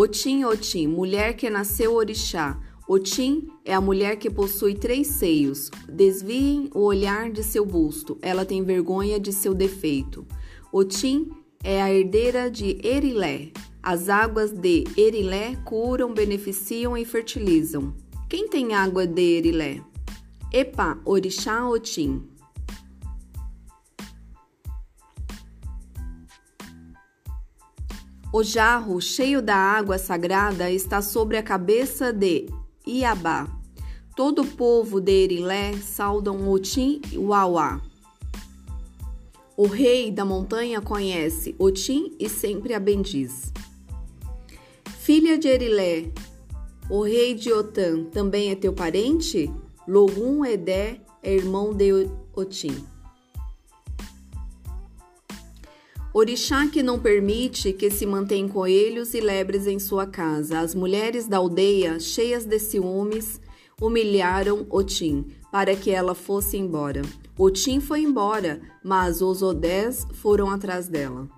Otim, Otim, mulher que nasceu orixá. Otim é a mulher que possui três seios. Desviem o olhar de seu busto, ela tem vergonha de seu defeito. Otim é a herdeira de Erilé. As águas de Erilé curam, beneficiam e fertilizam. Quem tem água de Erilé? Epa, Orixá Otim. O jarro cheio da água sagrada está sobre a cabeça de Iabá. Todo o povo de Erilé saudam Otim e Uauá. O rei da montanha conhece Otim e sempre a bendiz. Filha de Erilé, o rei de Otã também é teu parente? Logum Edé é irmão de Otim. Orixá que não permite que se mantenham coelhos e lebres em sua casa. As mulheres da aldeia, cheias de ciúmes, humilharam Otim para que ela fosse embora. Otim foi embora, mas os Odés foram atrás dela.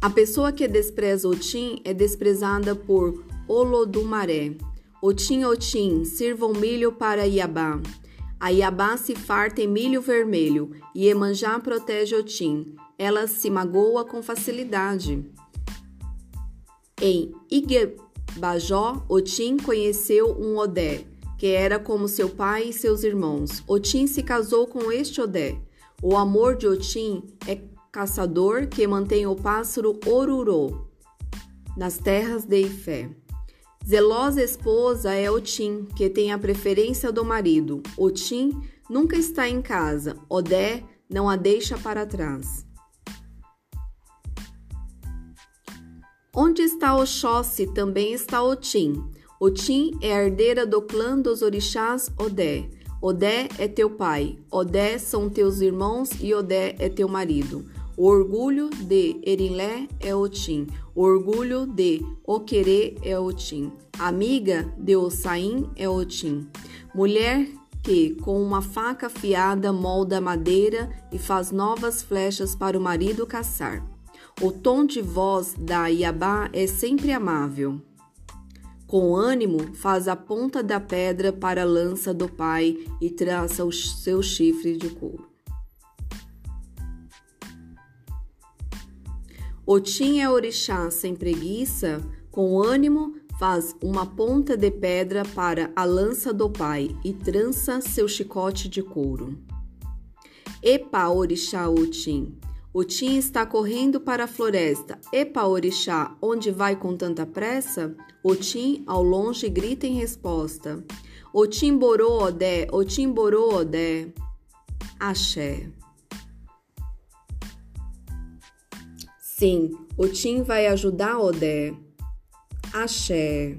A pessoa que despreza Otim é desprezada por Olodumaré. Otim, Otim, sirvam milho para Iabá. A Iabá se farta em milho vermelho, e Emanjá protege Otim. Ela se magoa com facilidade. Em Igebajó, Otim conheceu um Odé, que era como seu pai e seus irmãos. Otim se casou com este Odé. O amor de Otim é caçador que mantém o pássaro Orurô nas terras de Ifé. Zelosa esposa é Otim, que tem a preferência do marido. Otim nunca está em casa. Odé não a deixa para trás. Onde está Oxóssi, também está Otim. Otim é a herdeira do clã dos orixás Odé. Odé é teu pai, Odé são teus irmãos e Odé é teu marido. O orgulho de Erinlé é Otim. O orgulho de Oquerê é Otim. Amiga de Ossain é Otim. Mulher que, com uma faca afiada, molda madeira e faz novas flechas para o marido caçar. O tom de voz da Iabá é sempre amável. Com ânimo, faz a ponta da pedra para a lança do pai e traça o seu chifre de couro. Otim é orixá sem preguiça, com ânimo faz uma ponta de pedra para a lança do pai e trança seu chicote de couro. Epa, orixá Otim! Otim está correndo para a floresta. Epa, orixá, onde vai com tanta pressa? Otim, ao longe, grita em resposta. Otim borô odé, Otim borô odé. Axé. Sim, o Tim vai ajudar Odé. Axé.